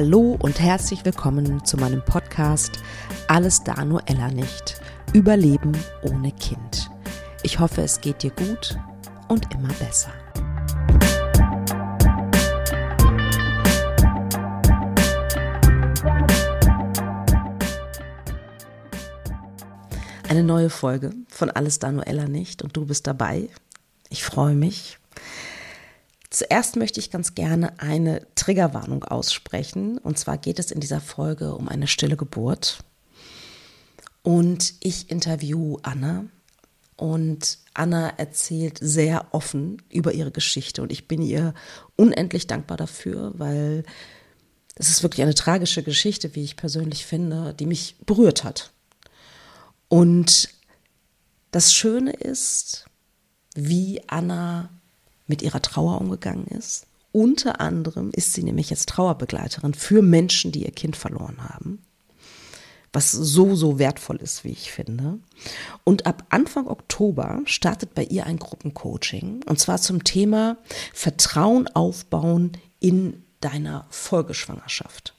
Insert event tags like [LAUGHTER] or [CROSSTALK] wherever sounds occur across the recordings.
Hallo und herzlich willkommen zu meinem Podcast Alles da nur Ella nicht. Überleben ohne Kind. Ich hoffe, es geht dir gut und immer besser. Eine neue Folge von Alles da nur Ella nicht und du bist dabei. Ich freue mich. Zuerst möchte ich ganz gerne eine Triggerwarnung aussprechen. Und zwar geht es in dieser Folge um eine stille Geburt. Und ich interview Anna. Und Anna erzählt sehr offen über ihre Geschichte. Und ich bin ihr unendlich dankbar dafür, weil es ist wirklich eine tragische Geschichte, wie ich persönlich finde, die mich berührt hat. Und das Schöne ist, wie Anna mit ihrer Trauer umgegangen ist. Unter anderem ist sie nämlich jetzt Trauerbegleiterin für Menschen, die ihr Kind verloren haben. Was so, so wertvoll ist, wie ich finde. Und ab Anfang Oktober startet bei ihr ein Gruppencoaching. Und zwar zum Thema Vertrauen aufbauen in deiner Folgeschwangerschaft.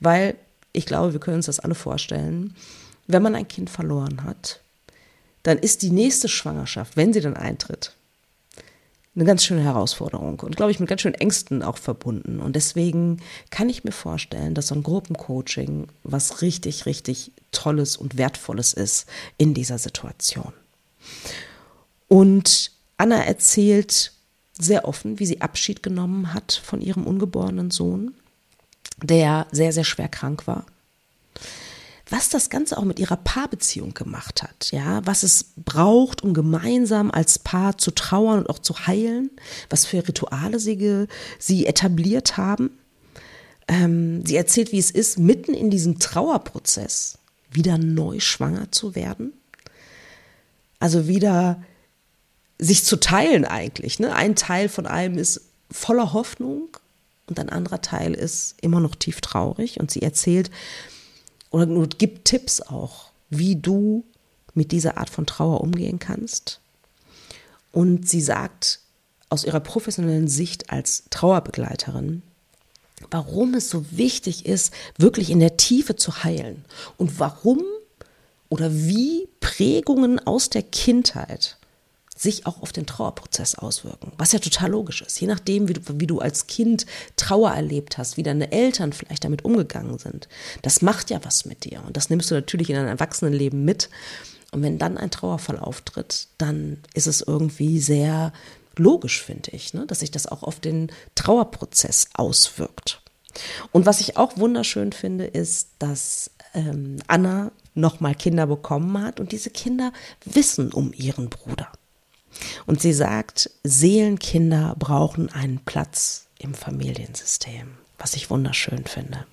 Weil ich glaube, wir können uns das alle vorstellen. Wenn man ein Kind verloren hat, dann ist die nächste Schwangerschaft, wenn sie dann eintritt, eine ganz schöne Herausforderung und glaube ich mit ganz schönen Ängsten auch verbunden. Und deswegen kann ich mir vorstellen, dass so ein Gruppencoaching was richtig, richtig Tolles und Wertvolles ist in dieser Situation. Und Anna erzählt sehr offen, wie sie Abschied genommen hat von ihrem ungeborenen Sohn, der sehr, sehr schwer krank war was das Ganze auch mit ihrer Paarbeziehung gemacht hat, ja, was es braucht, um gemeinsam als Paar zu trauern und auch zu heilen, was für Rituale sie, sie etabliert haben. Ähm, sie erzählt, wie es ist, mitten in diesem Trauerprozess wieder neu schwanger zu werden. Also wieder sich zu teilen eigentlich. Ne? Ein Teil von einem ist voller Hoffnung und ein anderer Teil ist immer noch tief traurig. Und sie erzählt, oder nur gibt Tipps auch, wie du mit dieser Art von Trauer umgehen kannst. Und sie sagt aus ihrer professionellen Sicht als Trauerbegleiterin, warum es so wichtig ist, wirklich in der Tiefe zu heilen und warum oder wie Prägungen aus der Kindheit sich auch auf den Trauerprozess auswirken, was ja total logisch ist. Je nachdem, wie du, wie du als Kind Trauer erlebt hast, wie deine Eltern vielleicht damit umgegangen sind, das macht ja was mit dir. Und das nimmst du natürlich in dein Erwachsenenleben mit. Und wenn dann ein Trauerfall auftritt, dann ist es irgendwie sehr logisch, finde ich, ne? dass sich das auch auf den Trauerprozess auswirkt. Und was ich auch wunderschön finde, ist, dass ähm, Anna nochmal Kinder bekommen hat und diese Kinder wissen um ihren Bruder. Und sie sagt, Seelenkinder brauchen einen Platz im Familiensystem, was ich wunderschön finde.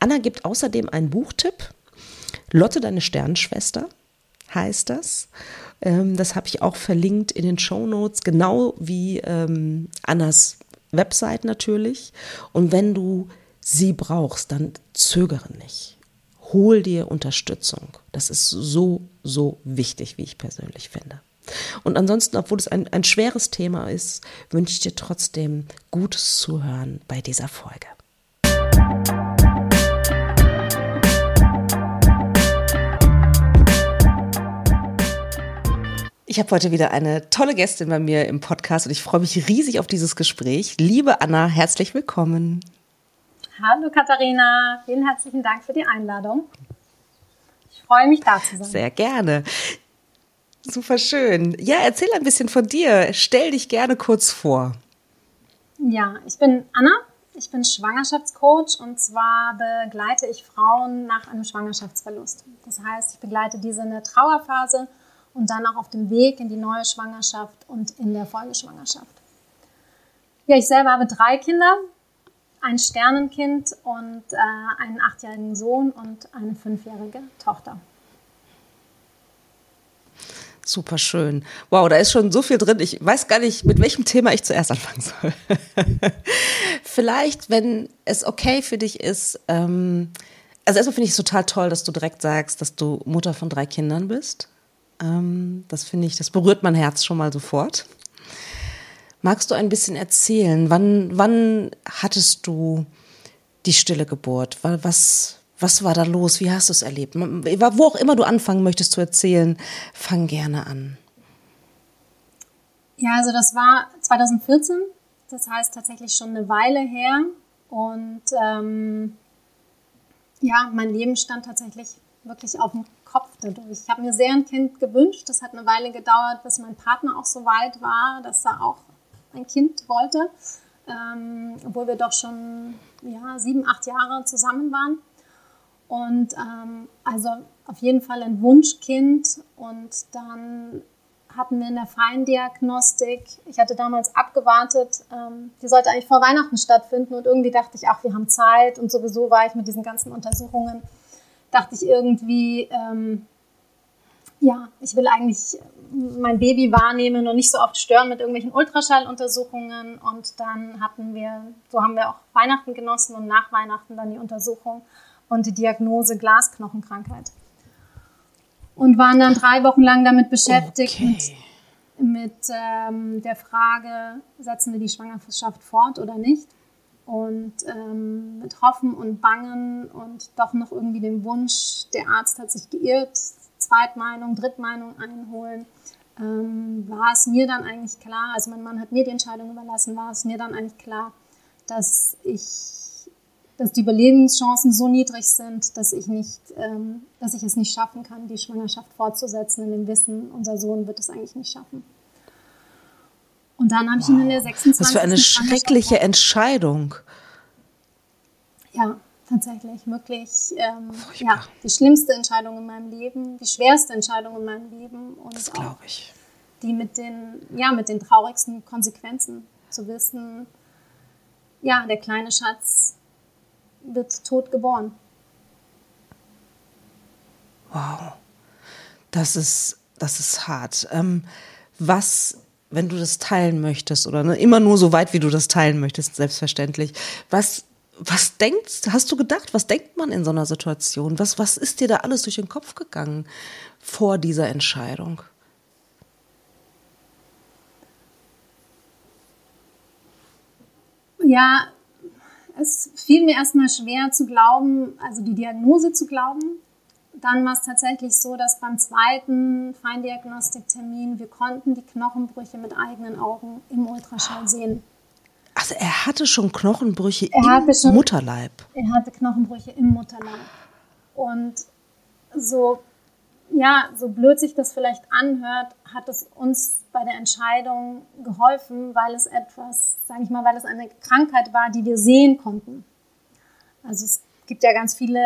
Anna gibt außerdem einen Buchtipp. Lotte, deine Sternschwester heißt das. Ähm, das habe ich auch verlinkt in den Show Notes, genau wie ähm, Annas Website natürlich. Und wenn du sie brauchst, dann zögere nicht. Hol dir Unterstützung. Das ist so, so wichtig, wie ich persönlich finde. Und ansonsten, obwohl es ein, ein schweres Thema ist, wünsche ich dir trotzdem gutes Zuhören bei dieser Folge. Ich habe heute wieder eine tolle Gästin bei mir im Podcast und ich freue mich riesig auf dieses Gespräch. Liebe Anna, herzlich willkommen. Hallo Katharina, vielen herzlichen Dank für die Einladung. Ich freue mich da zu sein. Sehr gerne. Super schön. Ja, erzähl ein bisschen von dir. Stell dich gerne kurz vor. Ja, ich bin Anna. Ich bin Schwangerschaftscoach und zwar begleite ich Frauen nach einem Schwangerschaftsverlust. Das heißt, ich begleite diese in der Trauerphase und dann auch auf dem Weg in die neue Schwangerschaft und in der Folgeschwangerschaft. Ja, ich selber habe drei Kinder, ein Sternenkind und äh, einen achtjährigen Sohn und eine fünfjährige Tochter. Super schön. Wow, da ist schon so viel drin. Ich weiß gar nicht, mit welchem Thema ich zuerst anfangen soll. [LAUGHS] Vielleicht, wenn es okay für dich ist, ähm, also erstmal finde ich es total toll, dass du direkt sagst, dass du Mutter von drei Kindern bist. Ähm, das finde ich, das berührt mein Herz schon mal sofort. Magst du ein bisschen erzählen, wann, wann hattest du die stille Geburt? Was, was war da los? Wie hast du es erlebt? Wo auch immer du anfangen möchtest zu erzählen, fang gerne an. Ja, also das war 2014, das heißt tatsächlich schon eine Weile her. Und ähm, ja, mein Leben stand tatsächlich wirklich auf dem Kopf dadurch. Ich habe mir sehr ein Kind gewünscht. Das hat eine Weile gedauert, bis mein Partner auch so weit war, dass er auch ein Kind wollte, ähm, obwohl wir doch schon ja, sieben, acht Jahre zusammen waren. Und ähm, also auf jeden Fall ein Wunschkind. Und dann hatten wir in der Feindiagnostik, ich hatte damals abgewartet, ähm, die sollte eigentlich vor Weihnachten stattfinden. Und irgendwie dachte ich, ach, wir haben Zeit. Und sowieso war ich mit diesen ganzen Untersuchungen, dachte ich irgendwie, ähm, ja, ich will eigentlich mein Baby wahrnehmen und nicht so oft stören mit irgendwelchen Ultraschalluntersuchungen. Und dann hatten wir, so haben wir auch Weihnachten genossen und nach Weihnachten dann die Untersuchung und die Diagnose Glasknochenkrankheit. Und waren dann drei Wochen lang damit beschäftigt, okay. mit, mit ähm, der Frage, setzen wir die Schwangerschaft fort oder nicht? Und ähm, mit Hoffen und Bangen und doch noch irgendwie dem Wunsch, der Arzt hat sich geirrt, Zweitmeinung, Drittmeinung einholen, ähm, war es mir dann eigentlich klar, also mein Mann hat mir die Entscheidung überlassen, war es mir dann eigentlich klar, dass ich, dass die Überlebenschancen so niedrig sind, dass ich nicht, ähm, dass ich es nicht schaffen kann, die Schwangerschaft fortzusetzen in dem Wissen, unser Sohn wird es eigentlich nicht schaffen. Und dann habe ich ihn in der 26. Was für eine schreckliche Entscheidung. Ja, tatsächlich wirklich ähm, ja, die schlimmste Entscheidung in meinem Leben, die schwerste Entscheidung in meinem Leben und das glaube ich. Die mit den ja mit den traurigsten Konsequenzen zu wissen, ja der kleine Schatz wird tot geboren. Wow, das ist das ist hart. Ähm, was wenn du das teilen möchtest oder ne, immer nur so weit, wie du das teilen möchtest, selbstverständlich. Was was denkst, hast du gedacht, was denkt man in so einer Situation? Was, was ist dir da alles durch den Kopf gegangen vor dieser Entscheidung? Ja, es fiel mir erstmal schwer zu glauben, also die Diagnose zu glauben. Dann war es tatsächlich so, dass beim zweiten Feindiagnostiktermin wir konnten die Knochenbrüche mit eigenen Augen im Ultraschall sehen. Also er hatte schon Knochenbrüche er im schon, Mutterleib. Er hatte Knochenbrüche im Mutterleib. Und so, ja, so blöd sich das vielleicht anhört, hat es uns bei der Entscheidung geholfen, weil es etwas, sage ich mal, weil es eine Krankheit war, die wir sehen konnten. Also es gibt ja ganz viele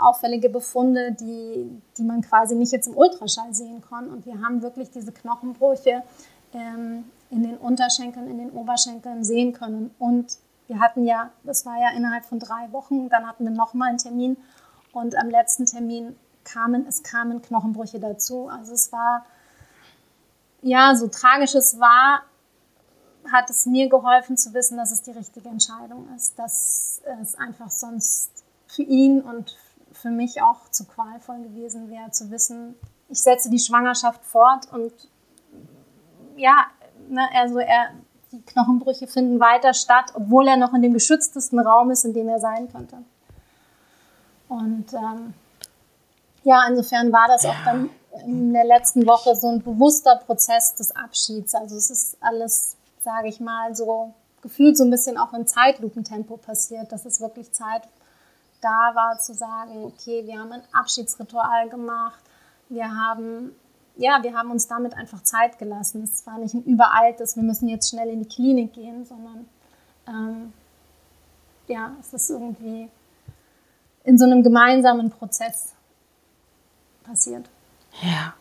auffällige Befunde, die, die man quasi nicht jetzt im Ultraschall sehen kann. Und wir haben wirklich diese Knochenbrüche ähm, in den Unterschenkeln, in den Oberschenkeln sehen können. Und wir hatten ja, das war ja innerhalb von drei Wochen, dann hatten wir nochmal einen Termin und am letzten Termin kamen, es kamen Knochenbrüche dazu. Also es war, ja, so tragisch es war, hat es mir geholfen zu wissen, dass es die richtige Entscheidung ist, dass es einfach sonst für ihn und für mich auch zu qualvoll gewesen wäre, zu wissen, ich setze die Schwangerschaft fort und ja, ne, also er, die Knochenbrüche finden weiter statt, obwohl er noch in dem geschütztesten Raum ist, in dem er sein könnte. Und ähm, ja, insofern war das auch dann in der letzten Woche so ein bewusster Prozess des Abschieds. Also es ist alles, sage ich mal, so gefühlt so ein bisschen auch in Zeitlupentempo passiert, dass es wirklich Zeit da war zu sagen, okay, wir haben ein Abschiedsritual gemacht, wir haben ja, wir haben uns damit einfach Zeit gelassen. Es war nicht ein übereiltes, wir müssen jetzt schnell in die Klinik gehen, sondern ähm, ja, es ist irgendwie in so einem gemeinsamen Prozess passiert. Ja.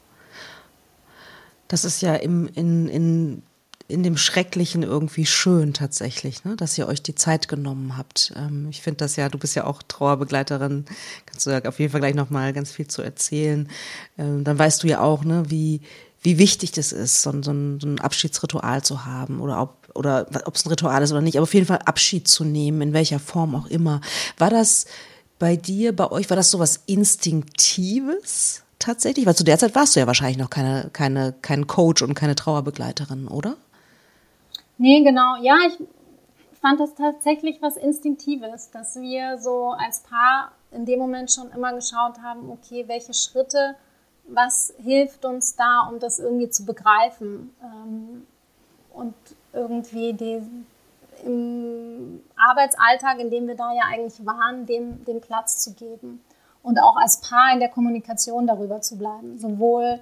Das ist ja im, in, in in dem Schrecklichen irgendwie schön tatsächlich, ne? dass ihr euch die Zeit genommen habt. Ähm, ich finde das ja, du bist ja auch Trauerbegleiterin, kannst du ja auf jeden Fall gleich nochmal ganz viel zu erzählen. Ähm, dann weißt du ja auch, ne, wie, wie wichtig das ist, so, so, ein, so ein Abschiedsritual zu haben oder ob oder ob es ein Ritual ist oder nicht, aber auf jeden Fall Abschied zu nehmen, in welcher Form auch immer. War das bei dir, bei euch, war das so was Instinktives tatsächlich? Weil zu der Zeit warst du ja wahrscheinlich noch keine, keine, kein Coach und keine Trauerbegleiterin, oder? Nee, genau. Ja, ich fand das tatsächlich was Instinktives, dass wir so als Paar in dem Moment schon immer geschaut haben, okay, welche Schritte, was hilft uns da, um das irgendwie zu begreifen ähm, und irgendwie die, im Arbeitsalltag, in dem wir da ja eigentlich waren, dem, dem Platz zu geben und auch als Paar in der Kommunikation darüber zu bleiben, sowohl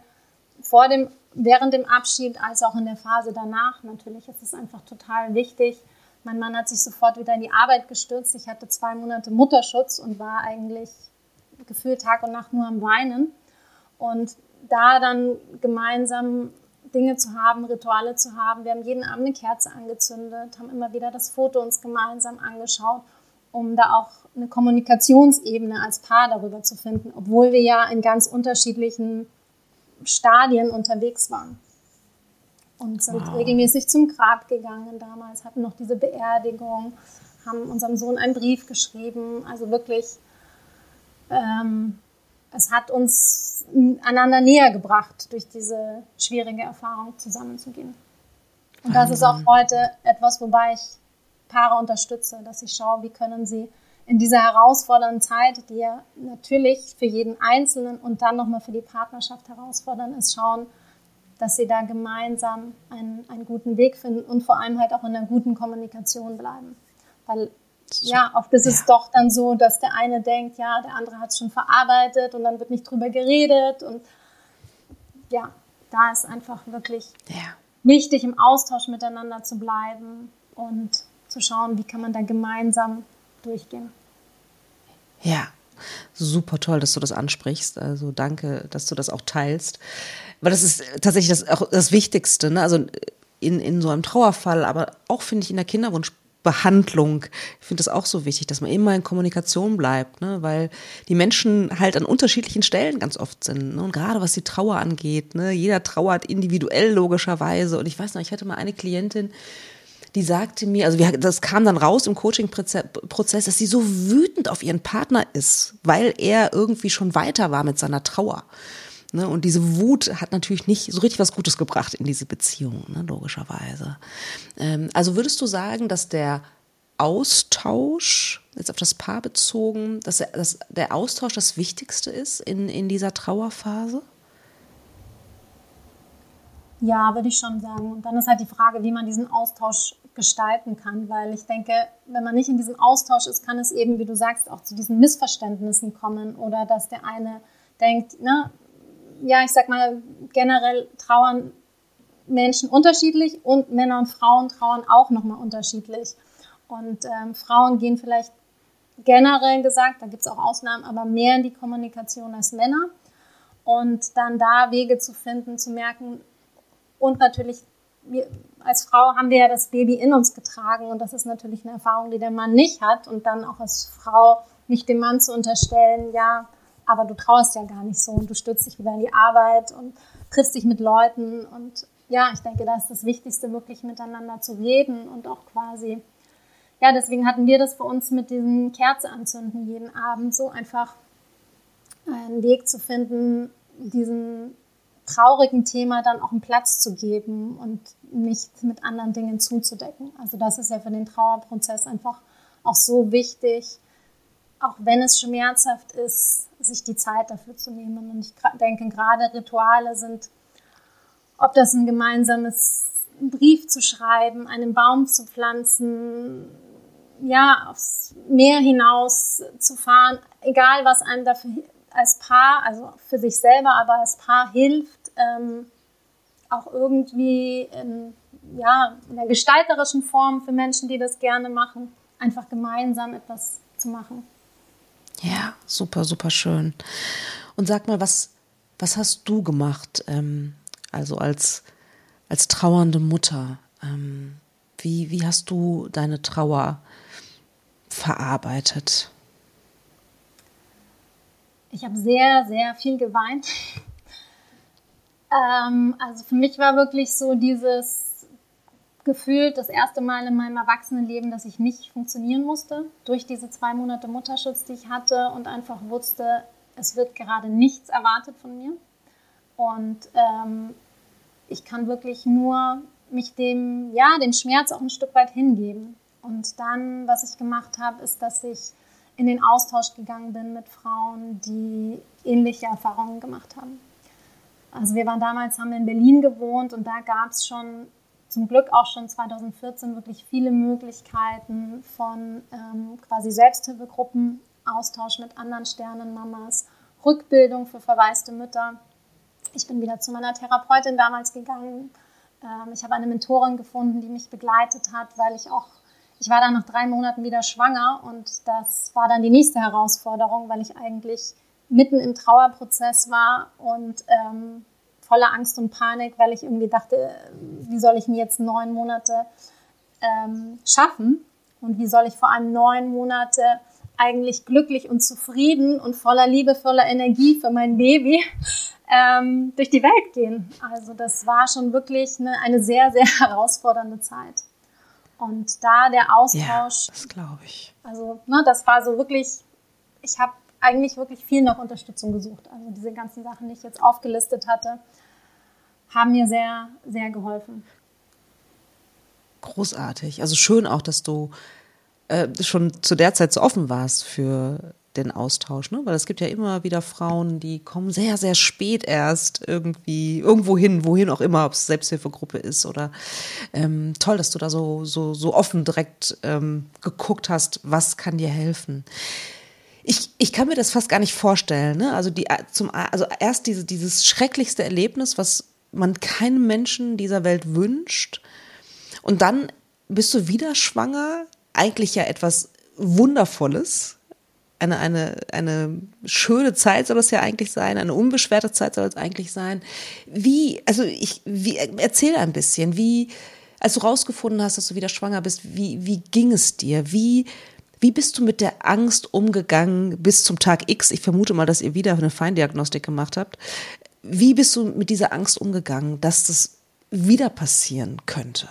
vor dem, während dem Abschied als auch in der Phase danach. Natürlich ist es einfach total wichtig. Mein Mann hat sich sofort wieder in die Arbeit gestürzt. Ich hatte zwei Monate Mutterschutz und war eigentlich gefühlt Tag und Nacht nur am Weinen. Und da dann gemeinsam Dinge zu haben, Rituale zu haben. Wir haben jeden Abend eine Kerze angezündet, haben immer wieder das Foto uns gemeinsam angeschaut, um da auch eine Kommunikationsebene als Paar darüber zu finden, obwohl wir ja in ganz unterschiedlichen Stadien unterwegs waren. Und sind wow. regelmäßig zum Grab gegangen damals, hatten noch diese Beerdigung, haben unserem Sohn einen Brief geschrieben. Also wirklich, ähm, es hat uns einander näher gebracht, durch diese schwierige Erfahrung zusammenzugehen. Und das ist auch heute etwas, wobei ich Paare unterstütze, dass ich schaue, wie können sie in dieser herausfordernden Zeit, die ja natürlich für jeden Einzelnen und dann nochmal für die Partnerschaft herausfordernd ist, schauen, dass sie da gemeinsam einen, einen guten Weg finden und vor allem halt auch in einer guten Kommunikation bleiben. Weil ja, oft ist ja. es doch dann so, dass der eine denkt, ja, der andere hat es schon verarbeitet und dann wird nicht drüber geredet und ja, da ist einfach wirklich ja. wichtig, im Austausch miteinander zu bleiben und zu schauen, wie kann man da gemeinsam durchgehen. Ja, super toll, dass du das ansprichst. Also danke, dass du das auch teilst. Weil das ist tatsächlich das, auch das Wichtigste. Ne? Also in, in so einem Trauerfall, aber auch finde ich in der Kinderwunschbehandlung, ich finde das auch so wichtig, dass man immer in Kommunikation bleibt, ne? weil die Menschen halt an unterschiedlichen Stellen ganz oft sind. Ne? Und gerade was die Trauer angeht, ne? jeder trauert individuell logischerweise. Und ich weiß noch, ich hatte mal eine Klientin, die sagte mir, also wir, das kam dann raus im Coaching-Prozess, dass sie so wütend auf ihren Partner ist, weil er irgendwie schon weiter war mit seiner Trauer. Ne? Und diese Wut hat natürlich nicht so richtig was Gutes gebracht in diese Beziehung, ne? logischerweise. Ähm, also würdest du sagen, dass der Austausch, jetzt auf das Paar bezogen, dass, dass der Austausch das Wichtigste ist in, in dieser Trauerphase? Ja, würde ich schon sagen. Und dann ist halt die Frage, wie man diesen Austausch gestalten kann, weil ich denke, wenn man nicht in diesem Austausch ist, kann es eben, wie du sagst, auch zu diesen Missverständnissen kommen oder dass der eine denkt, ne, ja, ich sag mal, generell trauern Menschen unterschiedlich und Männer und Frauen trauern auch nochmal unterschiedlich. Und ähm, Frauen gehen vielleicht generell gesagt, da gibt es auch Ausnahmen, aber mehr in die Kommunikation als Männer. Und dann da Wege zu finden, zu merken, und natürlich, wir, als Frau haben wir ja das Baby in uns getragen und das ist natürlich eine Erfahrung, die der Mann nicht hat. Und dann auch als Frau nicht dem Mann zu unterstellen, ja, aber du trauerst ja gar nicht so und du stürzt dich wieder in die Arbeit und triffst dich mit Leuten. Und ja, ich denke, da ist das Wichtigste, wirklich miteinander zu reden und auch quasi, ja, deswegen hatten wir das für uns mit diesem Kerze anzünden jeden Abend, so einfach einen Weg zu finden, diesen traurigen Thema dann auch einen Platz zu geben und nicht mit anderen Dingen zuzudecken. Also das ist ja für den Trauerprozess einfach auch so wichtig, auch wenn es schmerzhaft ist, sich die Zeit dafür zu nehmen. Und ich denke, gerade Rituale sind, ob das ein gemeinsames Brief zu schreiben, einen Baum zu pflanzen, ja, aufs Meer hinaus zu fahren, egal was einem dafür als Paar, also für sich selber, aber als Paar hilft, ähm, auch irgendwie in, ja, in der gestalterischen Form für Menschen, die das gerne machen, einfach gemeinsam etwas zu machen. Ja, super, super schön. Und sag mal, was, was hast du gemacht, ähm, also als, als trauernde Mutter? Ähm, wie, wie hast du deine Trauer verarbeitet? Ich habe sehr, sehr viel geweint. ähm, also für mich war wirklich so dieses Gefühl, das erste Mal in meinem Erwachsenenleben, dass ich nicht funktionieren musste durch diese zwei Monate Mutterschutz, die ich hatte und einfach wusste, es wird gerade nichts erwartet von mir. Und ähm, ich kann wirklich nur mich dem, ja, dem Schmerz auch ein Stück weit hingeben. Und dann, was ich gemacht habe, ist, dass ich in den Austausch gegangen bin mit Frauen, die ähnliche Erfahrungen gemacht haben. Also wir waren damals, haben in Berlin gewohnt und da gab es schon zum Glück auch schon 2014 wirklich viele Möglichkeiten von ähm, quasi Selbsthilfegruppen, Austausch mit anderen Sternenmamas, Rückbildung für verwaiste Mütter. Ich bin wieder zu meiner Therapeutin damals gegangen. Ähm, ich habe eine Mentorin gefunden, die mich begleitet hat, weil ich auch, ich war dann nach drei Monaten wieder schwanger und das war dann die nächste Herausforderung, weil ich eigentlich mitten im Trauerprozess war und ähm, voller Angst und Panik, weil ich irgendwie dachte, wie soll ich mir jetzt neun Monate ähm, schaffen und wie soll ich vor allem neun Monate eigentlich glücklich und zufrieden und voller Liebe, voller Energie für mein Baby [LAUGHS] ähm, durch die Welt gehen. Also das war schon wirklich eine, eine sehr, sehr [LAUGHS] herausfordernde Zeit. Und da der Austausch. Ja, das glaube ich. Also, ne, das war so wirklich, ich habe eigentlich wirklich viel nach Unterstützung gesucht. Also diese ganzen Sachen, die ich jetzt aufgelistet hatte, haben mir sehr, sehr geholfen. Großartig. Also schön auch, dass du äh, schon zu der Zeit so offen warst für den Austausch, ne? Weil es gibt ja immer wieder Frauen, die kommen sehr, sehr spät erst irgendwie irgendwo hin, wohin auch immer, ob es Selbsthilfegruppe ist oder ähm, toll, dass du da so, so, so offen direkt ähm, geguckt hast, was kann dir helfen. Ich, ich kann mir das fast gar nicht vorstellen. Ne? Also, die, zum, also erst diese, dieses schrecklichste Erlebnis, was man keinem Menschen dieser Welt wünscht. Und dann bist du wieder schwanger. Eigentlich ja etwas Wundervolles. Eine, eine, eine schöne Zeit soll es ja eigentlich sein, eine unbeschwerte Zeit soll es eigentlich sein. Wie, also ich, wie, erzähl ein bisschen, wie, als du rausgefunden hast, dass du wieder schwanger bist, wie, wie ging es dir? Wie, wie bist du mit der Angst umgegangen bis zum Tag X? Ich vermute mal, dass ihr wieder eine Feindiagnostik gemacht habt. Wie bist du mit dieser Angst umgegangen, dass das wieder passieren könnte?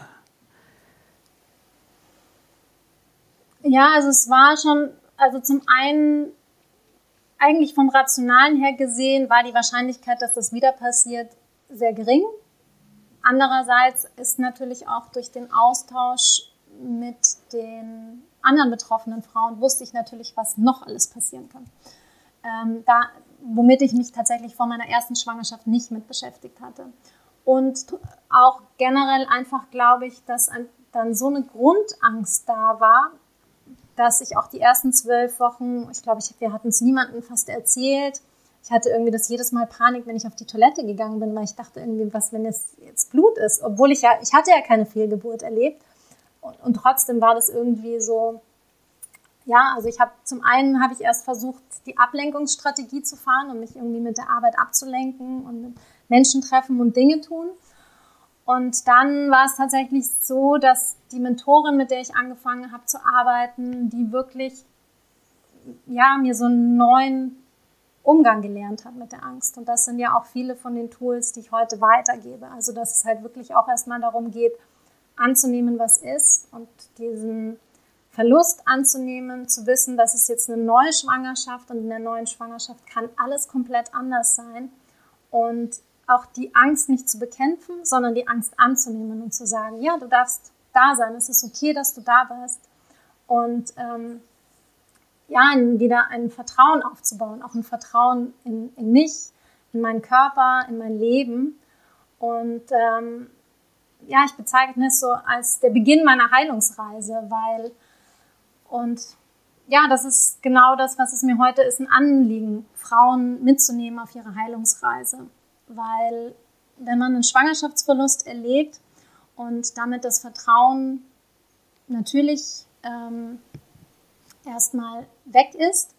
Ja, also es war schon, also zum einen eigentlich vom Rationalen her gesehen war die Wahrscheinlichkeit, dass das wieder passiert, sehr gering. Andererseits ist natürlich auch durch den Austausch mit den anderen betroffenen Frauen wusste ich natürlich, was noch alles passieren kann. Ähm, da, womit ich mich tatsächlich vor meiner ersten Schwangerschaft nicht mit beschäftigt hatte. Und auch generell einfach glaube ich, dass dann so eine Grundangst da war, dass ich auch die ersten zwölf Wochen, ich glaube, ich, wir hatten es niemandem fast erzählt. Ich hatte irgendwie das jedes Mal Panik, wenn ich auf die Toilette gegangen bin, weil ich dachte irgendwie, was, wenn es jetzt Blut ist, obwohl ich ja, ich hatte ja keine Fehlgeburt erlebt. Und, und trotzdem war das irgendwie so, ja, also ich habe zum einen habe ich erst versucht, die Ablenkungsstrategie zu fahren, um mich irgendwie mit der Arbeit abzulenken und Menschen treffen und Dinge tun. Und dann war es tatsächlich so, dass die Mentorin, mit der ich angefangen habe zu arbeiten, die wirklich ja, mir so einen neuen Umgang gelernt hat mit der Angst. Und das sind ja auch viele von den Tools, die ich heute weitergebe. Also dass es halt wirklich auch erstmal darum geht, anzunehmen, was ist und diesen Verlust anzunehmen, zu wissen, dass es jetzt eine neue Schwangerschaft und in der neuen Schwangerschaft kann alles komplett anders sein und auch die Angst nicht zu bekämpfen, sondern die Angst anzunehmen und zu sagen, ja, du darfst da sein, es ist okay, dass du da bist und ähm, ja, wieder ein Vertrauen aufzubauen, auch ein Vertrauen in, in mich, in meinen Körper, in mein Leben und ähm, ja, ich bezeichne es so als der Beginn meiner Heilungsreise, weil und ja, das ist genau das, was es mir heute ist, ein Anliegen, Frauen mitzunehmen auf ihre Heilungsreise. Weil wenn man einen Schwangerschaftsverlust erlebt und damit das Vertrauen natürlich ähm, erstmal weg ist,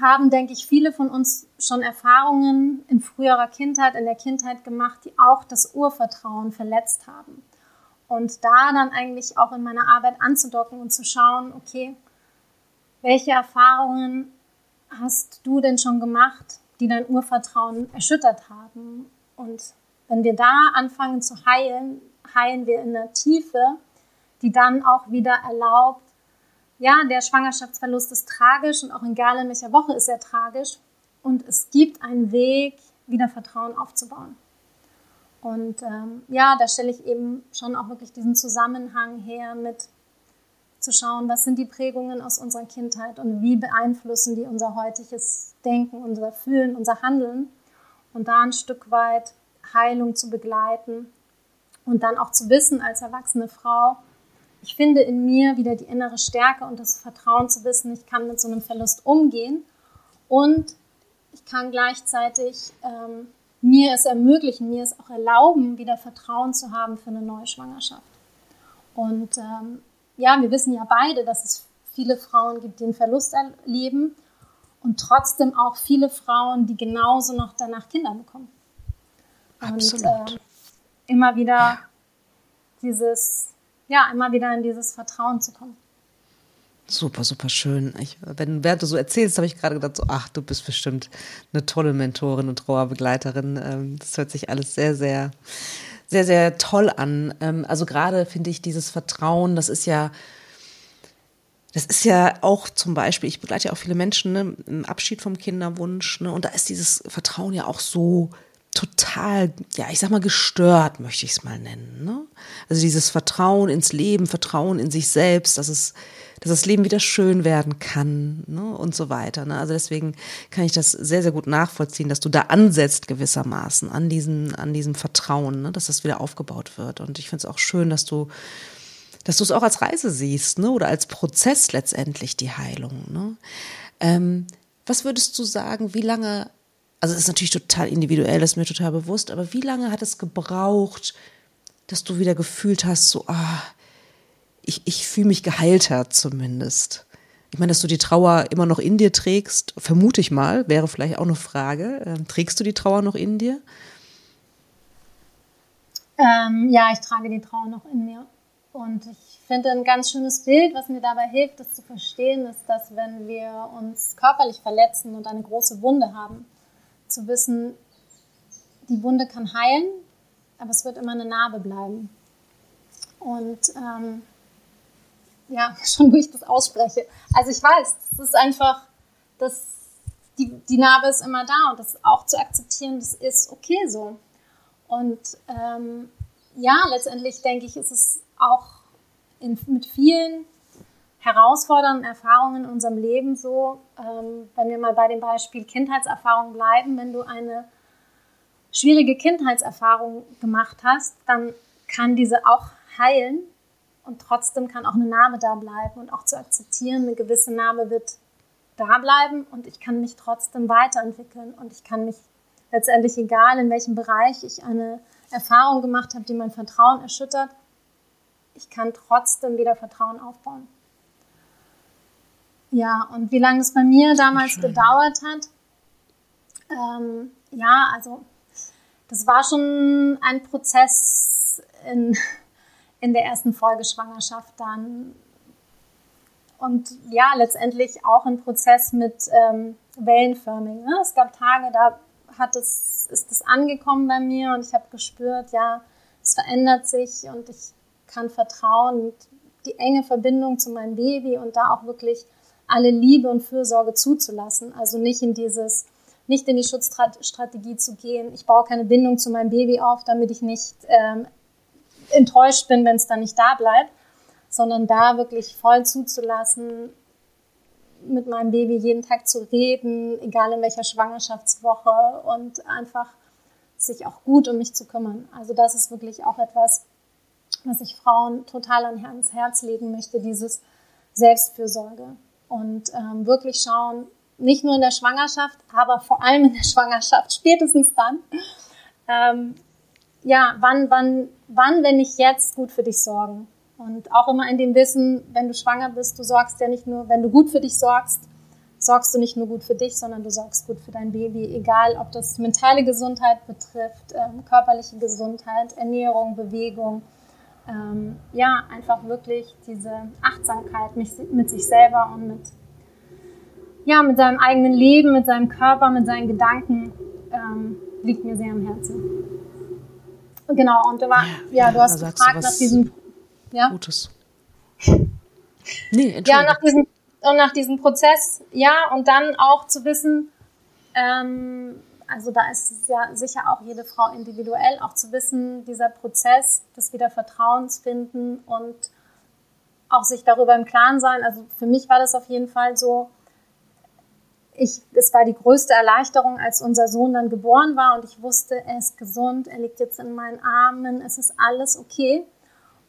haben, denke ich, viele von uns schon Erfahrungen in früherer Kindheit, in der Kindheit gemacht, die auch das Urvertrauen verletzt haben. Und da dann eigentlich auch in meiner Arbeit anzudocken und zu schauen, okay, welche Erfahrungen hast du denn schon gemacht, die dein Urvertrauen erschüttert haben? Und wenn wir da anfangen zu heilen, heilen wir in der Tiefe, die dann auch wieder erlaubt, ja, der Schwangerschaftsverlust ist tragisch und auch egal in welcher Woche ist er tragisch. Und es gibt einen Weg, wieder Vertrauen aufzubauen. Und ähm, ja, da stelle ich eben schon auch wirklich diesen Zusammenhang her mit zu schauen, was sind die Prägungen aus unserer Kindheit und wie beeinflussen die unser heutiges Denken, unser Fühlen, unser Handeln und da ein Stück weit Heilung zu begleiten und dann auch zu wissen als erwachsene Frau, ich finde in mir wieder die innere Stärke und das Vertrauen zu wissen, ich kann mit so einem Verlust umgehen und ich kann gleichzeitig ähm, mir es ermöglichen, mir es auch erlauben, wieder Vertrauen zu haben für eine neue Schwangerschaft. Und ähm, ja, wir wissen ja beide, dass es viele Frauen gibt, die einen Verlust erleben und trotzdem auch viele Frauen, die genauso noch danach Kinder bekommen. Absolut. Und äh, immer wieder ja. dieses, ja, immer wieder in dieses Vertrauen zu kommen. Super, super schön. Ich, wenn, während du so erzählst, habe ich gerade gedacht, so, ach, du bist bestimmt eine tolle Mentorin und Trauerbegleiterin. Ähm, das hört sich alles sehr, sehr, sehr, sehr toll an. Ähm, also gerade finde ich dieses Vertrauen, das ist ja, das ist ja auch zum Beispiel, ich begleite ja auch viele Menschen ne, im Abschied vom Kinderwunsch, ne, und da ist dieses Vertrauen ja auch so total, ja, ich sag mal, gestört, möchte ich es mal nennen. Ne? Also dieses Vertrauen ins Leben, Vertrauen in sich selbst, dass es, dass das Leben wieder schön werden kann ne? und so weiter. Ne? Also deswegen kann ich das sehr, sehr gut nachvollziehen, dass du da ansetzt gewissermaßen an diesem, an diesem Vertrauen, ne? dass das wieder aufgebaut wird. Und ich finde es auch schön, dass du dass du es auch als Reise siehst, ne? Oder als Prozess letztendlich die Heilung. Ne? Ähm, was würdest du sagen, wie lange also das ist natürlich total individuell, das ist mir total bewusst, aber wie lange hat es gebraucht, dass du wieder gefühlt hast, so, ah, ich, ich fühle mich geheilter zumindest? Ich meine, dass du die Trauer immer noch in dir trägst, vermute ich mal, wäre vielleicht auch eine Frage. Ähm, trägst du die Trauer noch in dir? Ähm, ja, ich trage die Trauer noch in mir. Und ich finde ein ganz schönes Bild, was mir dabei hilft, das zu verstehen, ist, dass wenn wir uns körperlich verletzen und eine große Wunde haben, zu wissen, die Wunde kann heilen, aber es wird immer eine Narbe bleiben. Und ähm, ja, [LAUGHS] schon wo ich das ausspreche. Also ich weiß, es ist einfach, dass die, die Narbe ist immer da und das auch zu akzeptieren, das ist okay so. Und ähm, ja, letztendlich denke ich, ist es auch in, mit vielen herausfordernden Erfahrungen in unserem Leben so, ähm, wenn wir mal bei dem Beispiel Kindheitserfahrung bleiben, wenn du eine schwierige Kindheitserfahrung gemacht hast, dann kann diese auch heilen und trotzdem kann auch eine Narbe da bleiben und auch zu akzeptieren, eine gewisse Narbe wird da bleiben und ich kann mich trotzdem weiterentwickeln und ich kann mich letztendlich, egal in welchem Bereich ich eine Erfahrung gemacht habe, die mein Vertrauen erschüttert, ich kann trotzdem wieder Vertrauen aufbauen. Ja, und wie lange es bei mir damals Schön. gedauert hat, ähm, ja, also das war schon ein Prozess in, in der ersten Folgeschwangerschaft dann. Und ja, letztendlich auch ein Prozess mit ähm, wellenförmig. Ne? Es gab Tage, da hat es, ist es angekommen bei mir und ich habe gespürt, ja, es verändert sich und ich kann vertrauen und die enge Verbindung zu meinem Baby und da auch wirklich alle Liebe und Fürsorge zuzulassen. Also nicht in dieses, nicht in die Schutzstrategie zu gehen. Ich baue keine Bindung zu meinem Baby auf, damit ich nicht ähm, enttäuscht bin, wenn es dann nicht da bleibt, sondern da wirklich voll zuzulassen, mit meinem Baby jeden Tag zu reden, egal in welcher Schwangerschaftswoche und einfach sich auch gut um mich zu kümmern. Also das ist wirklich auch etwas, was ich Frauen total ans Herz legen möchte, dieses Selbstfürsorge und ähm, wirklich schauen, nicht nur in der Schwangerschaft, aber vor allem in der Schwangerschaft, spätestens dann. Ähm, ja, wann, wann, wann, wenn nicht jetzt, gut für dich sorgen. Und auch immer in dem Wissen, wenn du schwanger bist, du sorgst ja nicht nur, wenn du gut für dich sorgst, sorgst du nicht nur gut für dich, sondern du sorgst gut für dein Baby, egal ob das mentale Gesundheit betrifft, ähm, körperliche Gesundheit, Ernährung, Bewegung ähm, ja, einfach wirklich diese Achtsamkeit mit sich selber und mit, ja, mit seinem eigenen Leben, mit seinem Körper, mit seinen Gedanken ähm, liegt mir sehr am Herzen. Genau, und du, war, ja, ja, du hast gefragt nach diesem ja? Gutes. Nee, ja, nach diesem, und nach diesem Prozess, ja, und dann auch zu wissen, ähm, also da ist es ja sicher auch jede Frau individuell, auch zu wissen, dieser Prozess des Wiedervertrauens finden und auch sich darüber im Klaren sein. Also für mich war das auf jeden Fall so, ich, es war die größte Erleichterung, als unser Sohn dann geboren war und ich wusste, er ist gesund, er liegt jetzt in meinen Armen, es ist alles okay.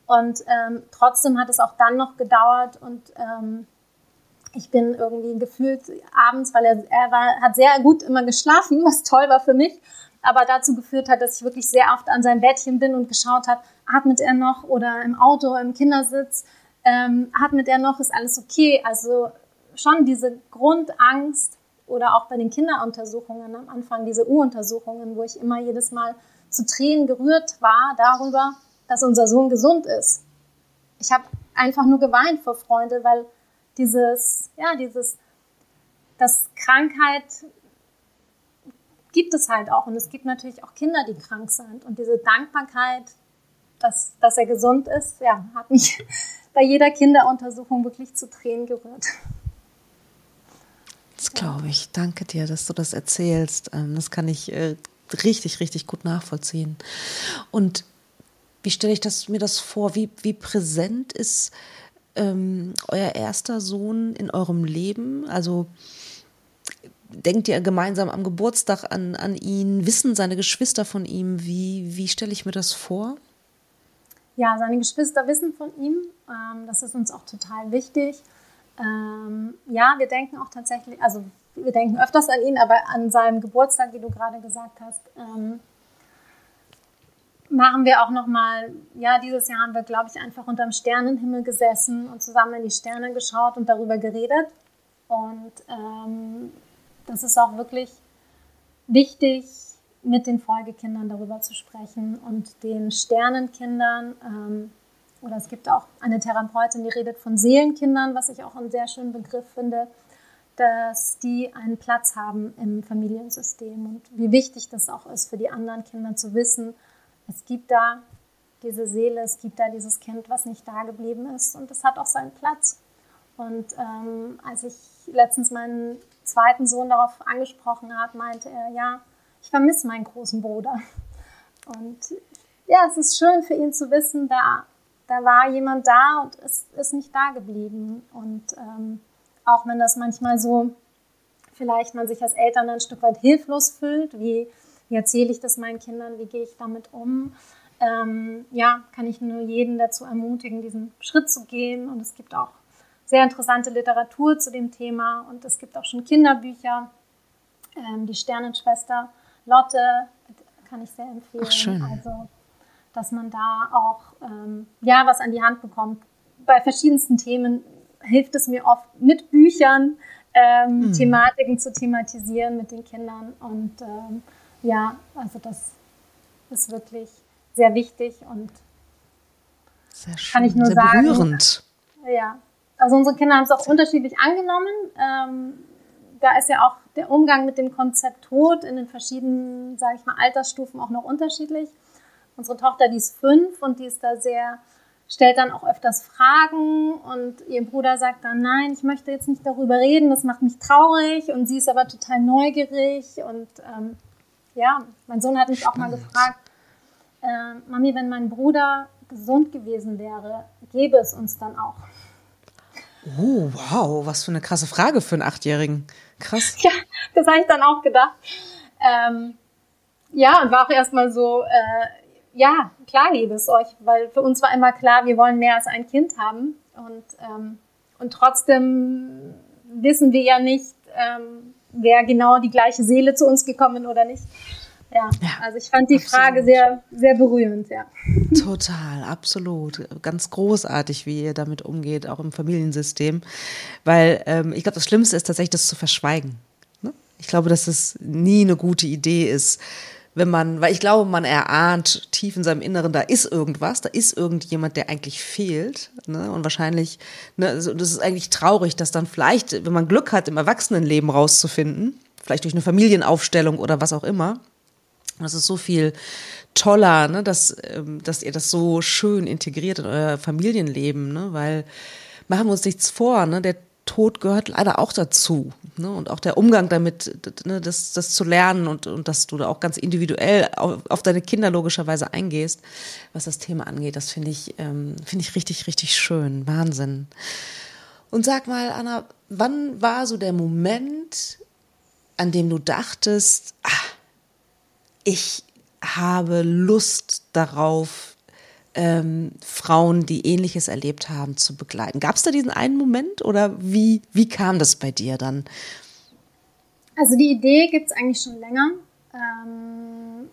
Und ähm, trotzdem hat es auch dann noch gedauert und ähm, ich bin irgendwie gefühlt abends, weil er, er war, hat sehr gut immer geschlafen, [LAUGHS] was toll war für mich, aber dazu geführt hat, dass ich wirklich sehr oft an seinem Bettchen bin und geschaut habe, atmet er noch oder im Auto, im Kindersitz, ähm, atmet er noch, ist alles okay. Also schon diese Grundangst oder auch bei den Kinderuntersuchungen am Anfang, diese U-Untersuchungen, wo ich immer jedes Mal zu Tränen gerührt war darüber, dass unser Sohn gesund ist. Ich habe einfach nur geweint vor Freunde, weil dieses, ja, dieses, das Krankheit gibt es halt auch. Und es gibt natürlich auch Kinder, die krank sind. Und diese Dankbarkeit, dass, dass er gesund ist, ja, hat mich [LAUGHS] bei jeder Kinderuntersuchung wirklich zu Tränen gerührt. Das glaube ich. Danke dir, dass du das erzählst. Ähm, das kann ich äh, richtig, richtig gut nachvollziehen. Und wie stelle ich das, mir das vor? Wie, wie präsent ist ähm, euer erster Sohn in eurem Leben? Also denkt ihr gemeinsam am Geburtstag an, an ihn? Wissen seine Geschwister von ihm? Wie, wie stelle ich mir das vor? Ja, seine Geschwister wissen von ihm. Ähm, das ist uns auch total wichtig. Ähm, ja, wir denken auch tatsächlich, also wir denken öfters an ihn, aber an seinem Geburtstag, wie du gerade gesagt hast, ähm, machen wir auch nochmal, ja, dieses Jahr haben wir, glaube ich, einfach unterm Sternenhimmel gesessen und zusammen in die Sterne geschaut und darüber geredet. Und ähm, das ist auch wirklich wichtig, mit den Folgekindern darüber zu sprechen und den Sternenkindern. Ähm, oder es gibt auch eine Therapeutin, die redet von Seelenkindern, was ich auch einen sehr schönen Begriff finde, dass die einen Platz haben im Familiensystem und wie wichtig das auch ist für die anderen Kinder zu wissen, es gibt da diese Seele, es gibt da dieses Kind, was nicht da geblieben ist und es hat auch seinen Platz. Und ähm, als ich letztens meinen zweiten Sohn darauf angesprochen habe, meinte er, ja, ich vermisse meinen großen Bruder. Und ja, es ist schön für ihn zu wissen, da, da war jemand da und es ist nicht da geblieben. Und ähm, auch wenn das manchmal so vielleicht man sich als Eltern ein Stück weit hilflos fühlt, wie wie erzähle ich das meinen Kindern? Wie gehe ich damit um? Ähm, ja, kann ich nur jeden dazu ermutigen, diesen Schritt zu gehen. Und es gibt auch sehr interessante Literatur zu dem Thema und es gibt auch schon Kinderbücher. Ähm, die Sternenschwester Lotte kann ich sehr empfehlen. Ach, schön. Also, dass man da auch ähm, ja was an die Hand bekommt. Bei verschiedensten Themen hilft es mir oft mit Büchern ähm, mhm. Thematiken zu thematisieren mit den Kindern und ähm, ja, also das ist wirklich sehr wichtig und sehr schön, kann ich nur sehr sagen. Berührend. Ja, also unsere Kinder haben es auch unterschiedlich angenommen. Ähm, da ist ja auch der Umgang mit dem Konzept Tod in den verschiedenen, sage ich mal, Altersstufen auch noch unterschiedlich. Unsere Tochter, die ist fünf und die ist da sehr, stellt dann auch öfters Fragen und ihr Bruder sagt dann, nein, ich möchte jetzt nicht darüber reden, das macht mich traurig und sie ist aber total neugierig und ähm, ja, mein Sohn hat mich Spannend. auch mal gefragt, äh, Mami, wenn mein Bruder gesund gewesen wäre, gäbe es uns dann auch. Oh, wow, was für eine krasse Frage für einen Achtjährigen. Krass. [LAUGHS] Ja, das habe ich dann auch gedacht. Ähm, ja, und war auch erstmal so, äh, ja, klar gäbe es euch, weil für uns war immer klar, wir wollen mehr als ein Kind haben. Und, ähm, und trotzdem wissen wir ja nicht, ähm, wäre genau die gleiche Seele zu uns gekommen oder nicht. Ja, ja also ich fand die absolut. Frage sehr, sehr berührend, ja. Total, absolut. Ganz großartig, wie ihr damit umgeht, auch im Familiensystem. Weil ähm, ich glaube, das Schlimmste ist tatsächlich, das zu verschweigen. Ne? Ich glaube, dass es nie eine gute Idee ist, wenn man, weil ich glaube, man erahnt tief in seinem Inneren, da ist irgendwas, da ist irgendjemand, der eigentlich fehlt. Ne? Und wahrscheinlich, ne, also das ist eigentlich traurig, dass dann vielleicht, wenn man Glück hat, im Erwachsenenleben rauszufinden, vielleicht durch eine Familienaufstellung oder was auch immer, das ist so viel toller, ne, dass, ähm, dass ihr das so schön integriert in euer Familienleben, ne? weil machen wir uns nichts vor, ne? der Tod gehört leider auch dazu. Ne? Und auch der Umgang damit, ne, das, das zu lernen und, und dass du da auch ganz individuell auf, auf deine Kinder logischerweise eingehst, was das Thema angeht, das finde ich, ähm, finde ich richtig, richtig schön. Wahnsinn. Und sag mal, Anna, wann war so der Moment, an dem du dachtest, ah, ich habe Lust darauf, ähm, Frauen, die Ähnliches erlebt haben, zu begleiten. Gab es da diesen einen Moment oder wie, wie kam das bei dir dann? Also die Idee gibt es eigentlich schon länger. Ähm,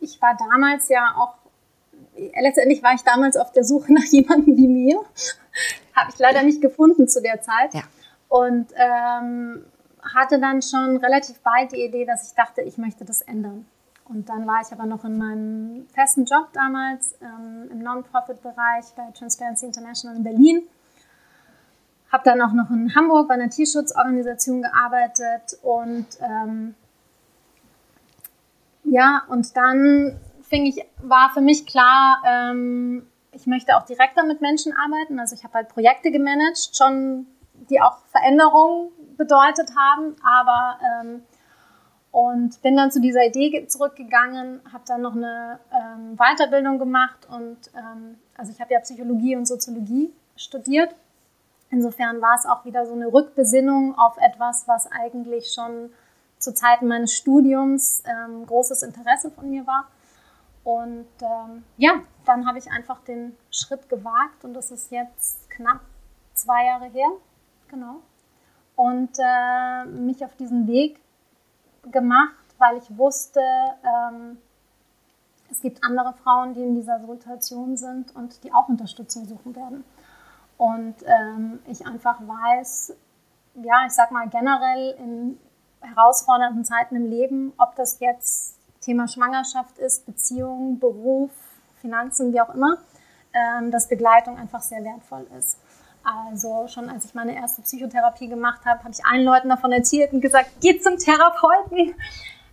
ich war damals ja auch, letztendlich war ich damals auf der Suche [LAUGHS] nach jemandem wie mir. [LAUGHS] Habe ich leider nicht gefunden zu der Zeit. Ja. Und ähm, hatte dann schon relativ bald die Idee, dass ich dachte, ich möchte das ändern. Und dann war ich aber noch in meinem festen Job damals ähm, im Non-Profit-Bereich bei Transparency International in Berlin. Habe dann auch noch in Hamburg bei einer Tierschutzorganisation gearbeitet und ähm, ja, und dann fing ich, war für mich klar, ähm, ich möchte auch direkter mit Menschen arbeiten. Also ich habe halt Projekte gemanagt, schon die auch Veränderungen bedeutet haben, aber ähm, und bin dann zu dieser Idee zurückgegangen, habe dann noch eine ähm, Weiterbildung gemacht und ähm, also ich habe ja Psychologie und Soziologie studiert. Insofern war es auch wieder so eine Rückbesinnung auf etwas, was eigentlich schon zu Zeiten meines Studiums ähm, großes Interesse von mir war. Und ähm, ja, dann habe ich einfach den Schritt gewagt und das ist jetzt knapp zwei Jahre her, genau. Und äh, mich auf diesen Weg gemacht, weil ich wusste, ähm, es gibt andere Frauen, die in dieser Situation sind und die auch Unterstützung suchen werden. Und ähm, ich einfach weiß, ja, ich sag mal generell in herausfordernden Zeiten im Leben, ob das jetzt Thema Schwangerschaft ist, Beziehung, Beruf, Finanzen, wie auch immer, ähm, dass Begleitung einfach sehr wertvoll ist. Also schon als ich meine erste Psychotherapie gemacht habe, habe ich allen Leuten davon erzählt und gesagt, geht zum Therapeuten.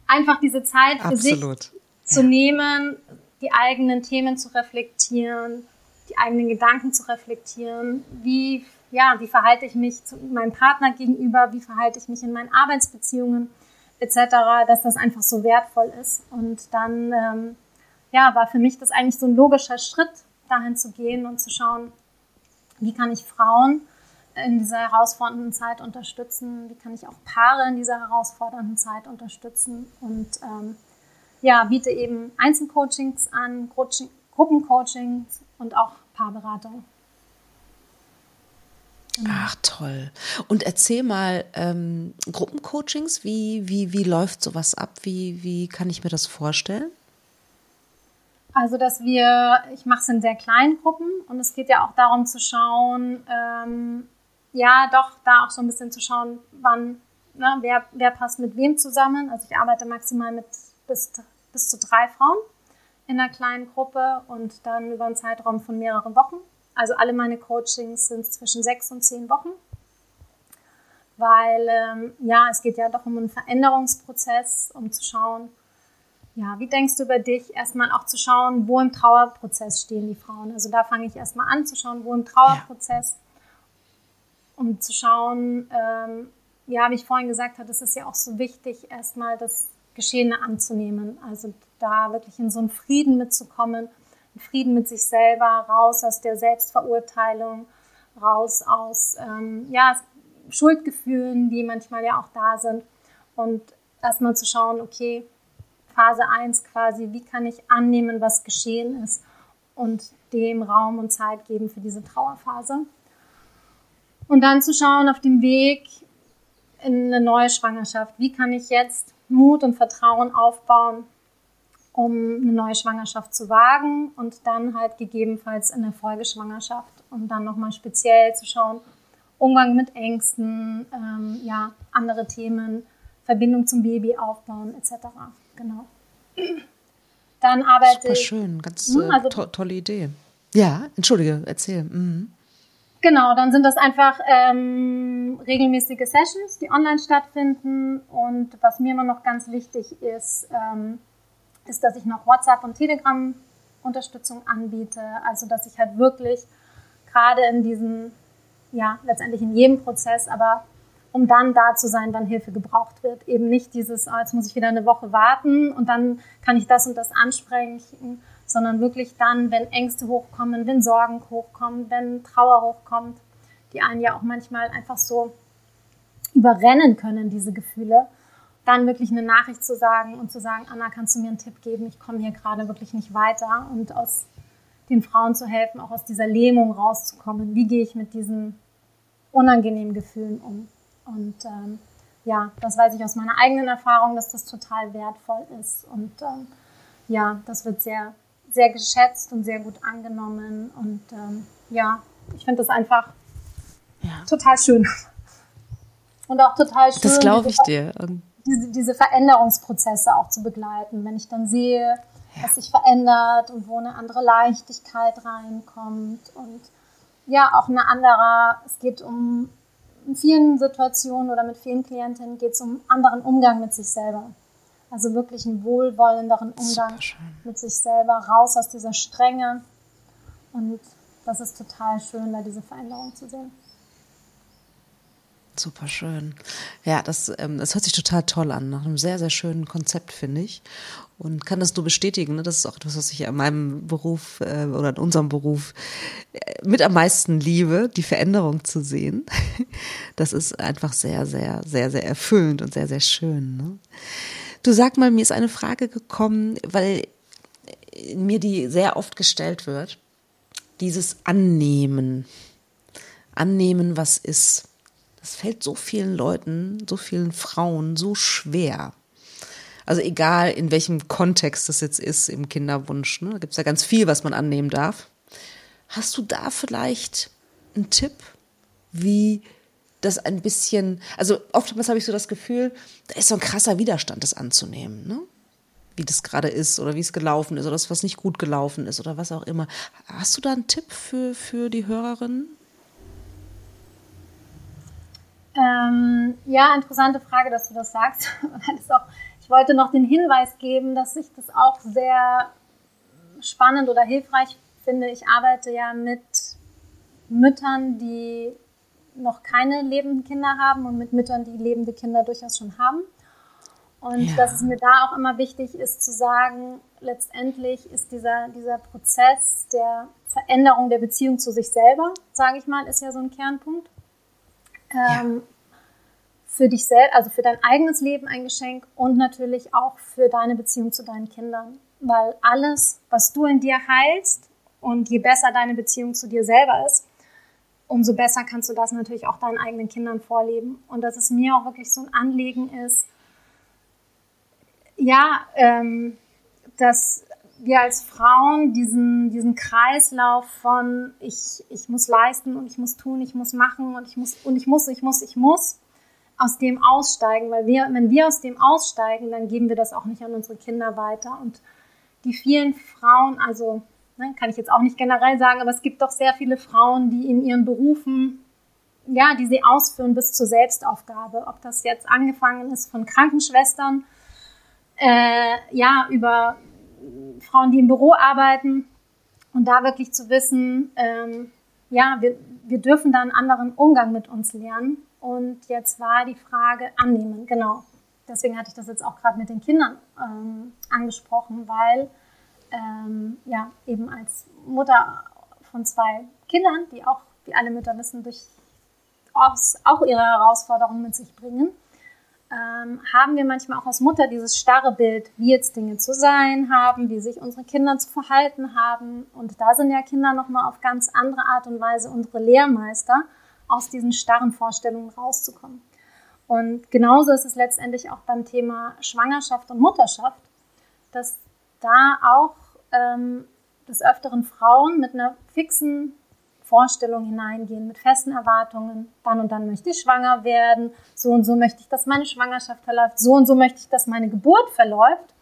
Einfach diese Zeit für Absolut. sich zu ja. nehmen, die eigenen Themen zu reflektieren, die eigenen Gedanken zu reflektieren. Wie, ja, wie verhalte ich mich zu meinem Partner gegenüber? Wie verhalte ich mich in meinen Arbeitsbeziehungen etc., dass das einfach so wertvoll ist. Und dann, ähm, ja, war für mich das eigentlich so ein logischer Schritt, dahin zu gehen und zu schauen, wie kann ich Frauen in dieser herausfordernden Zeit unterstützen? Wie kann ich auch Paare in dieser herausfordernden Zeit unterstützen? Und ähm, ja, biete eben Einzelcoachings an, Gruppencoachings und auch Paarberatung. Genau. Ach toll. Und erzähl mal, ähm, Gruppencoachings, wie, wie, wie läuft sowas ab? Wie, wie kann ich mir das vorstellen? Also, dass wir, ich mache es in sehr kleinen Gruppen und es geht ja auch darum zu schauen, ähm, ja, doch da auch so ein bisschen zu schauen, wann, ne, wer, wer passt mit wem zusammen. Also ich arbeite maximal mit bis, bis zu drei Frauen in einer kleinen Gruppe und dann über einen Zeitraum von mehreren Wochen. Also alle meine Coachings sind zwischen sechs und zehn Wochen, weil ähm, ja, es geht ja doch um einen Veränderungsprozess, um zu schauen, ja, wie denkst du über dich? Erstmal auch zu schauen, wo im Trauerprozess stehen die Frauen. Also da fange ich erstmal an zu schauen, wo im Trauerprozess, um zu schauen, ähm, ja, wie ich vorhin gesagt habe, es ist ja auch so wichtig, erstmal das Geschehene anzunehmen. Also da wirklich in so einen Frieden mitzukommen, einen Frieden mit sich selber, raus aus der Selbstverurteilung, raus aus ähm, ja, Schuldgefühlen, die manchmal ja auch da sind. Und erstmal zu schauen, okay, Phase 1 quasi, wie kann ich annehmen, was geschehen ist und dem Raum und Zeit geben für diese Trauerphase. Und dann zu schauen auf dem Weg in eine neue Schwangerschaft, wie kann ich jetzt Mut und Vertrauen aufbauen, um eine neue Schwangerschaft zu wagen und dann halt gegebenenfalls in der Folgeschwangerschaft und dann nochmal speziell zu schauen, Umgang mit Ängsten, ähm, ja, andere Themen, Verbindung zum Baby aufbauen etc genau. Dann arbeite Super schön, ganz hm, also, to tolle Idee. Ja, entschuldige, erzähl. Mhm. Genau, dann sind das einfach ähm, regelmäßige Sessions, die online stattfinden. Und was mir immer noch ganz wichtig ist, ähm, ist, dass ich noch WhatsApp und Telegram Unterstützung anbiete. Also, dass ich halt wirklich gerade in diesem, ja, letztendlich in jedem Prozess, aber um dann da zu sein, wann Hilfe gebraucht wird. Eben nicht dieses, oh, jetzt muss ich wieder eine Woche warten und dann kann ich das und das ansprechen, sondern wirklich dann, wenn Ängste hochkommen, wenn Sorgen hochkommen, wenn Trauer hochkommt, die einen ja auch manchmal einfach so überrennen können, diese Gefühle, dann wirklich eine Nachricht zu sagen und zu sagen, Anna, kannst du mir einen Tipp geben? Ich komme hier gerade wirklich nicht weiter und aus den Frauen zu helfen, auch aus dieser Lähmung rauszukommen. Wie gehe ich mit diesen unangenehmen Gefühlen um? Und ähm, ja, das weiß ich aus meiner eigenen Erfahrung, dass das total wertvoll ist. Und ähm, ja, das wird sehr, sehr geschätzt und sehr gut angenommen. Und ähm, ja, ich finde das einfach ja. total schön. [LAUGHS] Und auch total schön. Das glaube ich dir. Diese, diese Veränderungsprozesse auch zu begleiten. Wenn ich dann sehe, ja. was sich verändert und wo eine andere Leichtigkeit reinkommt und ja, auch eine andere, es geht um, in vielen Situationen oder mit vielen Klientinnen geht es um anderen Umgang mit sich selber. Also wirklich einen wohlwollenderen Umgang mit sich selber, raus aus dieser Strenge. Und das ist total schön, da diese Veränderung zu sehen. Super schön. Ja, das, ähm, das hört sich total toll an, nach einem sehr, sehr schönen Konzept, finde ich. Und kann das nur bestätigen. Ne? Das ist auch etwas, was ich an meinem Beruf äh, oder in unserem Beruf äh, mit am meisten liebe, die Veränderung zu sehen. [LAUGHS] Das ist einfach sehr, sehr, sehr, sehr erfüllend und sehr, sehr schön. Ne? Du sag mal, mir ist eine Frage gekommen, weil mir die sehr oft gestellt wird. Dieses Annehmen. Annehmen, was ist das fällt so vielen Leuten, so vielen Frauen so schwer. Also egal, in welchem Kontext das jetzt ist im Kinderwunsch. Ne? Da gibt es ja ganz viel, was man annehmen darf. Hast du da vielleicht einen Tipp, wie das ein bisschen, also oftmals habe ich so das Gefühl, da ist so ein krasser Widerstand, das anzunehmen, ne? wie das gerade ist oder wie es gelaufen ist oder das, was nicht gut gelaufen ist oder was auch immer. Hast du da einen Tipp für, für die Hörerinnen? Ähm, ja, interessante Frage, dass du das sagst. [LAUGHS] ich wollte noch den Hinweis geben, dass ich das auch sehr spannend oder hilfreich finde. Ich arbeite ja mit Müttern, die noch keine lebenden Kinder haben und mit Müttern, die lebende Kinder durchaus schon haben. Und ja. dass es mir da auch immer wichtig ist zu sagen, letztendlich ist dieser, dieser Prozess der Veränderung der Beziehung zu sich selber, sage ich mal, ist ja so ein Kernpunkt ähm, ja. für dich selbst, also für dein eigenes Leben ein Geschenk und natürlich auch für deine Beziehung zu deinen Kindern. Weil alles, was du in dir heilst und je besser deine Beziehung zu dir selber ist, umso besser kannst du das natürlich auch deinen eigenen Kindern vorleben. Und dass es mir auch wirklich so ein Anliegen ist, ja, ähm, dass wir als Frauen diesen, diesen Kreislauf von ich, ich muss leisten und ich muss tun, ich muss machen und ich muss und ich muss, ich muss, ich muss aus dem aussteigen, weil wir, wenn wir aus dem aussteigen, dann geben wir das auch nicht an unsere Kinder weiter. Und die vielen Frauen, also ne, kann ich jetzt auch nicht generell sagen, aber es gibt doch sehr viele Frauen, die in ihren Berufen, ja, die sie ausführen bis zur Selbstaufgabe. Ob das jetzt angefangen ist von Krankenschwestern, äh, ja, über Frauen, die im Büro arbeiten und da wirklich zu wissen, ähm, ja, wir, wir dürfen da einen anderen Umgang mit uns lernen. Und jetzt war die Frage annehmen, genau. Deswegen hatte ich das jetzt auch gerade mit den Kindern ähm, angesprochen, weil ähm, ja eben als Mutter von zwei Kindern, die auch, wie alle Mütter wissen, durch auch ihre Herausforderungen mit sich bringen, ähm, haben wir manchmal auch als Mutter dieses starre Bild, wie jetzt Dinge zu sein haben, wie sich unsere Kinder zu verhalten haben. Und da sind ja Kinder nochmal auf ganz andere Art und Weise unsere Lehrmeister, aus diesen starren Vorstellungen rauszukommen. Und genauso ist es letztendlich auch beim Thema Schwangerschaft und Mutterschaft, dass da auch ähm, des Öfteren Frauen mit einer fixen Vorstellung hineingehen, mit festen Erwartungen. Dann und dann möchte ich schwanger werden, so und so möchte ich, dass meine Schwangerschaft verläuft, so und so möchte ich, dass meine Geburt verläuft.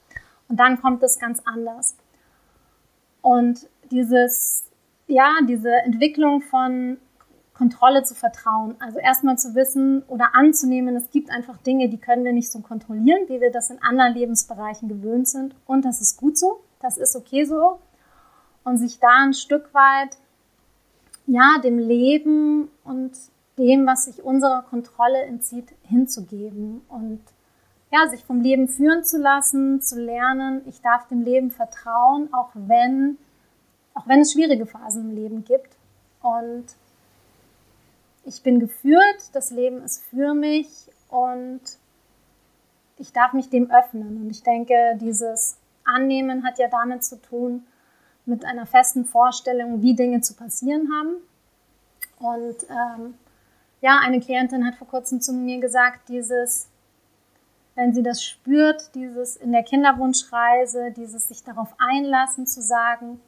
Und dann kommt es ganz anders. Und dieses, ja, diese Entwicklung von Kontrolle zu vertrauen. Also erstmal zu wissen oder anzunehmen, es gibt einfach Dinge, die können wir nicht so kontrollieren, wie wir das in anderen Lebensbereichen gewöhnt sind. Und das ist gut so, das ist okay so. Und sich da ein Stück weit ja, dem Leben und dem, was sich unserer Kontrolle entzieht, hinzugeben und ja, sich vom Leben führen zu lassen, zu lernen, ich darf dem Leben vertrauen, auch wenn, auch wenn es schwierige Phasen im Leben gibt. Und ich bin geführt, das Leben ist für mich und ich darf mich dem öffnen. Und ich denke, dieses Annehmen hat ja damit zu tun, mit einer festen Vorstellung, wie Dinge zu passieren haben. Und ähm, ja, eine Klientin hat vor kurzem zu mir gesagt, dieses, wenn sie das spürt, dieses in der Kinderwunschreise, dieses sich darauf einlassen zu sagen,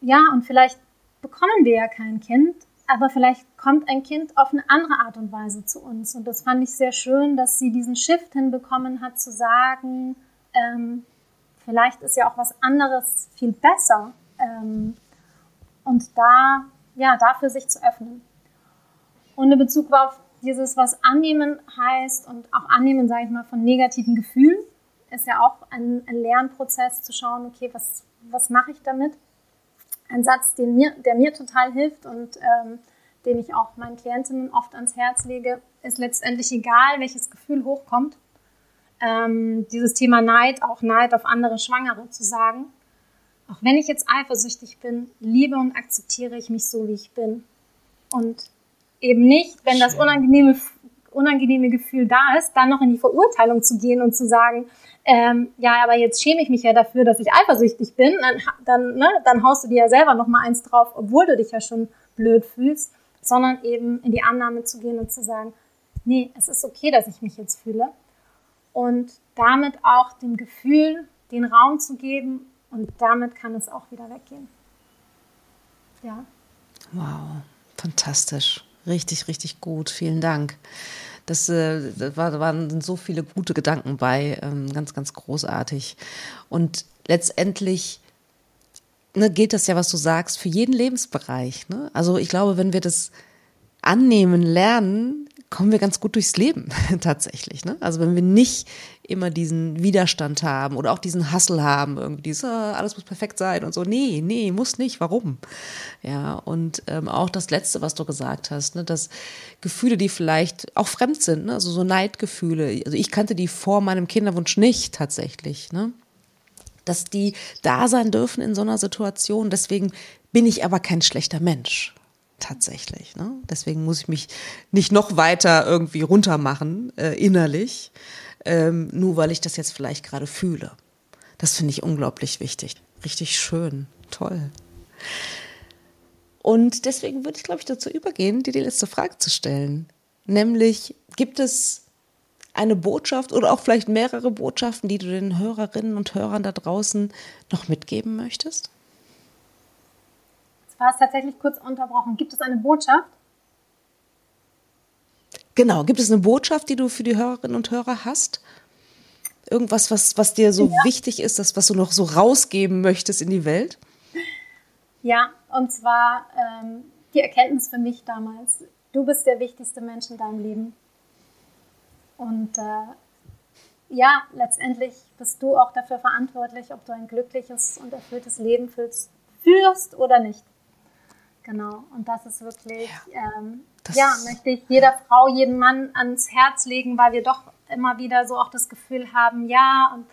ja, und vielleicht bekommen wir ja kein Kind, aber vielleicht kommt ein Kind auf eine andere Art und Weise zu uns. Und das fand ich sehr schön, dass sie diesen Shift hinbekommen hat, zu sagen, ähm, vielleicht ist ja auch was anderes viel besser. Ähm, und da, ja, dafür sich zu öffnen. Und in Bezug auf dieses, was annehmen heißt und auch annehmen, sage ich mal, von negativen Gefühlen, ist ja auch ein, ein Lernprozess zu schauen, okay, was, was mache ich damit? ein Satz, den mir, der mir total hilft und ähm, den ich auch meinen Klientinnen oft ans Herz lege, ist letztendlich egal, welches Gefühl hochkommt. Ähm, dieses Thema Neid, auch Neid auf andere Schwangere zu sagen. Auch wenn ich jetzt eifersüchtig bin, liebe und akzeptiere ich mich so, wie ich bin. Und eben nicht, wenn das unangenehme, unangenehme Gefühl da ist, dann noch in die Verurteilung zu gehen und zu sagen, ähm, ja, aber jetzt schäme ich mich ja dafür, dass ich eifersüchtig bin, dann, dann, ne, dann haust du dir ja selber noch mal eins drauf, obwohl du dich ja schon blöd fühlst, sondern eben in die Annahme zu gehen und zu sagen, nee, es ist okay, dass ich mich jetzt fühle und damit auch dem Gefühl den Raum zu geben und damit kann es auch wieder weggehen. Ja. Wow, fantastisch. Richtig, richtig gut. Vielen Dank. Das, äh, da waren so viele gute Gedanken bei, ähm, ganz, ganz großartig. Und letztendlich ne, gilt das ja, was du sagst, für jeden Lebensbereich. Ne? Also ich glaube, wenn wir das annehmen lernen, kommen wir ganz gut durchs Leben [LAUGHS] tatsächlich. Ne? Also wenn wir nicht immer diesen Widerstand haben oder auch diesen Hassel haben, irgendwie dieses, ah, alles muss perfekt sein und so. Nee, nee, muss nicht. Warum? Ja, und ähm, auch das Letzte, was du gesagt hast, ne, dass Gefühle, die vielleicht auch fremd sind, ne? also so Neidgefühle. Also ich kannte die vor meinem Kinderwunsch nicht tatsächlich. Ne? Dass die da sein dürfen in so einer Situation. Deswegen bin ich aber kein schlechter Mensch tatsächlich. Ne? Deswegen muss ich mich nicht noch weiter irgendwie runtermachen, äh, innerlich, ähm, nur weil ich das jetzt vielleicht gerade fühle. Das finde ich unglaublich wichtig. Richtig schön, toll. Und deswegen würde ich, glaube ich, dazu übergehen, dir die letzte Frage zu stellen. Nämlich, gibt es eine Botschaft oder auch vielleicht mehrere Botschaften, die du den Hörerinnen und Hörern da draußen noch mitgeben möchtest? War es tatsächlich kurz unterbrochen. Gibt es eine Botschaft? Genau, gibt es eine Botschaft, die du für die Hörerinnen und Hörer hast? Irgendwas, was, was dir so ja. wichtig ist, das, was du noch so rausgeben möchtest in die Welt? Ja, und zwar ähm, die Erkenntnis für mich damals. Du bist der wichtigste Mensch in deinem Leben. Und äh, ja, letztendlich bist du auch dafür verantwortlich, ob du ein glückliches und erfülltes Leben fühlst, führst oder nicht. Genau, und das ist wirklich, ja, ähm, ja möchte ich jeder Frau, jeden Mann ans Herz legen, weil wir doch immer wieder so auch das Gefühl haben, ja, und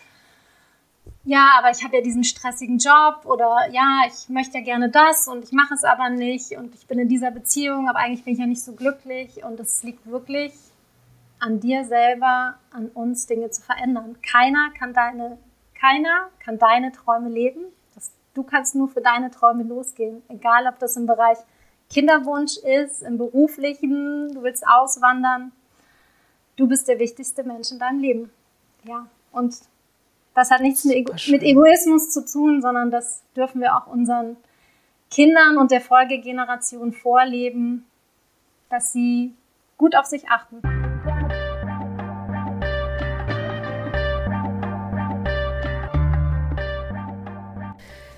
ja, aber ich habe ja diesen stressigen Job oder ja, ich möchte ja gerne das und ich mache es aber nicht und ich bin in dieser Beziehung, aber eigentlich bin ich ja nicht so glücklich und es liegt wirklich an dir selber, an uns Dinge zu verändern. Keiner kann deine, keiner kann deine Träume leben. Du kannst nur für deine Träume losgehen, egal ob das im Bereich Kinderwunsch ist, im beruflichen, du willst auswandern. Du bist der wichtigste Mensch in deinem Leben. Ja, und das hat nichts mit, mit Egoismus zu tun, sondern das dürfen wir auch unseren Kindern und der Folgegeneration vorleben, dass sie gut auf sich achten.